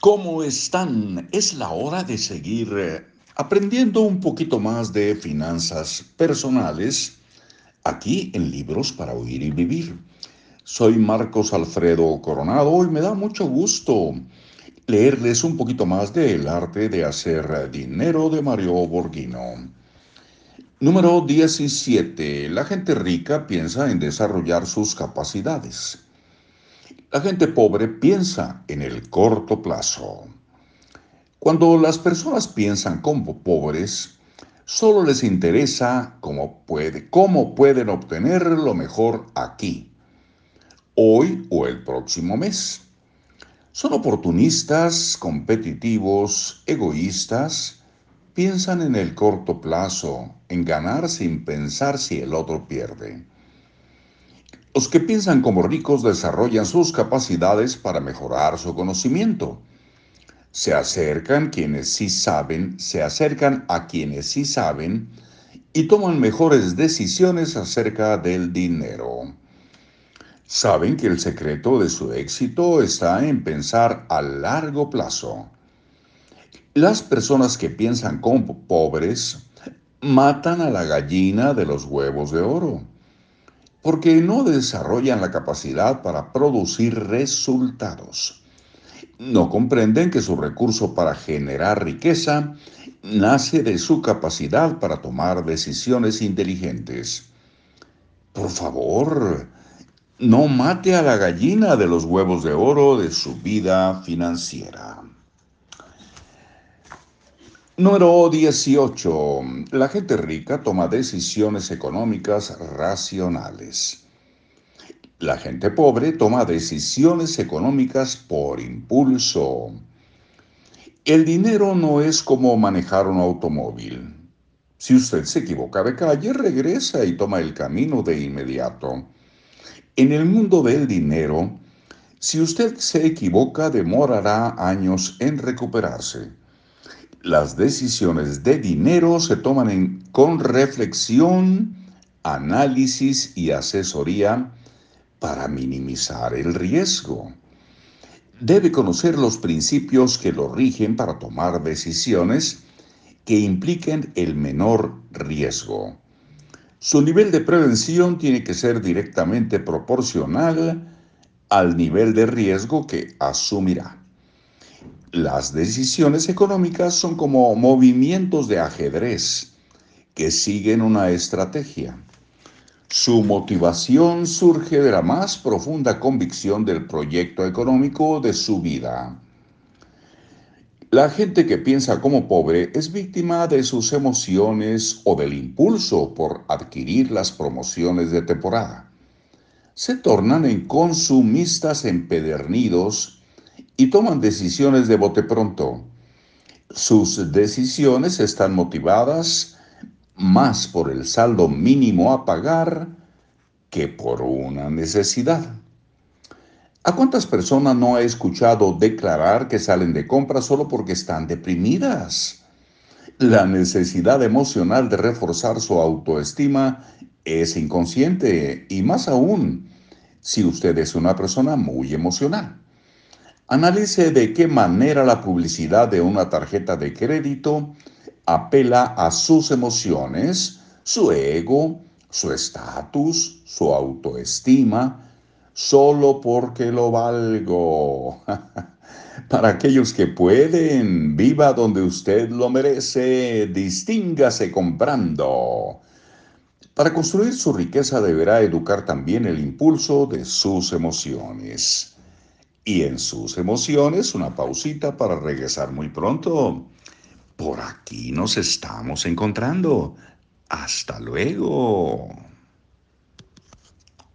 ¿Cómo están? Es la hora de seguir eh, aprendiendo un poquito más de finanzas personales aquí en Libros para Oír y Vivir. Soy Marcos Alfredo Coronado y me da mucho gusto leerles un poquito más del arte de hacer dinero de Mario Borghino. Número 17. La gente rica piensa en desarrollar sus capacidades. La gente pobre piensa en el corto plazo. Cuando las personas piensan como pobres, solo les interesa cómo, cómo pueden obtener lo mejor aquí, hoy o el próximo mes. Son oportunistas, competitivos, egoístas, piensan en el corto plazo, en ganar sin pensar si el otro pierde. Los que piensan como ricos desarrollan sus capacidades para mejorar su conocimiento. Se acercan quienes sí saben, se acercan a quienes sí saben y toman mejores decisiones acerca del dinero. Saben que el secreto de su éxito está en pensar a largo plazo. Las personas que piensan como pobres matan a la gallina de los huevos de oro porque no desarrollan la capacidad para producir resultados. No comprenden que su recurso para generar riqueza nace de su capacidad para tomar decisiones inteligentes. Por favor, no mate a la gallina de los huevos de oro de su vida financiera. Número 18. La gente rica toma decisiones económicas racionales. La gente pobre toma decisiones económicas por impulso. El dinero no es como manejar un automóvil. Si usted se equivoca de calle, regresa y toma el camino de inmediato. En el mundo del dinero, si usted se equivoca, demorará años en recuperarse. Las decisiones de dinero se toman con reflexión, análisis y asesoría para minimizar el riesgo. Debe conocer los principios que lo rigen para tomar decisiones que impliquen el menor riesgo. Su nivel de prevención tiene que ser directamente proporcional al nivel de riesgo que asumirá. Las decisiones económicas son como movimientos de ajedrez que siguen una estrategia. Su motivación surge de la más profunda convicción del proyecto económico de su vida. La gente que piensa como pobre es víctima de sus emociones o del impulso por adquirir las promociones de temporada. Se tornan en consumistas empedernidos y toman decisiones de bote pronto. Sus decisiones están motivadas más por el saldo mínimo a pagar que por una necesidad. ¿A cuántas personas no ha escuchado declarar que salen de compra solo porque están deprimidas? La necesidad emocional de reforzar su autoestima es inconsciente y más aún si usted es una persona muy emocional. Analice de qué manera la publicidad de una tarjeta de crédito apela a sus emociones, su ego, su estatus, su autoestima, solo porque lo valgo. Para aquellos que pueden, viva donde usted lo merece, distíngase comprando. Para construir su riqueza deberá educar también el impulso de sus emociones y en sus emociones una pausita para regresar muy pronto. Por aquí nos estamos encontrando. Hasta luego.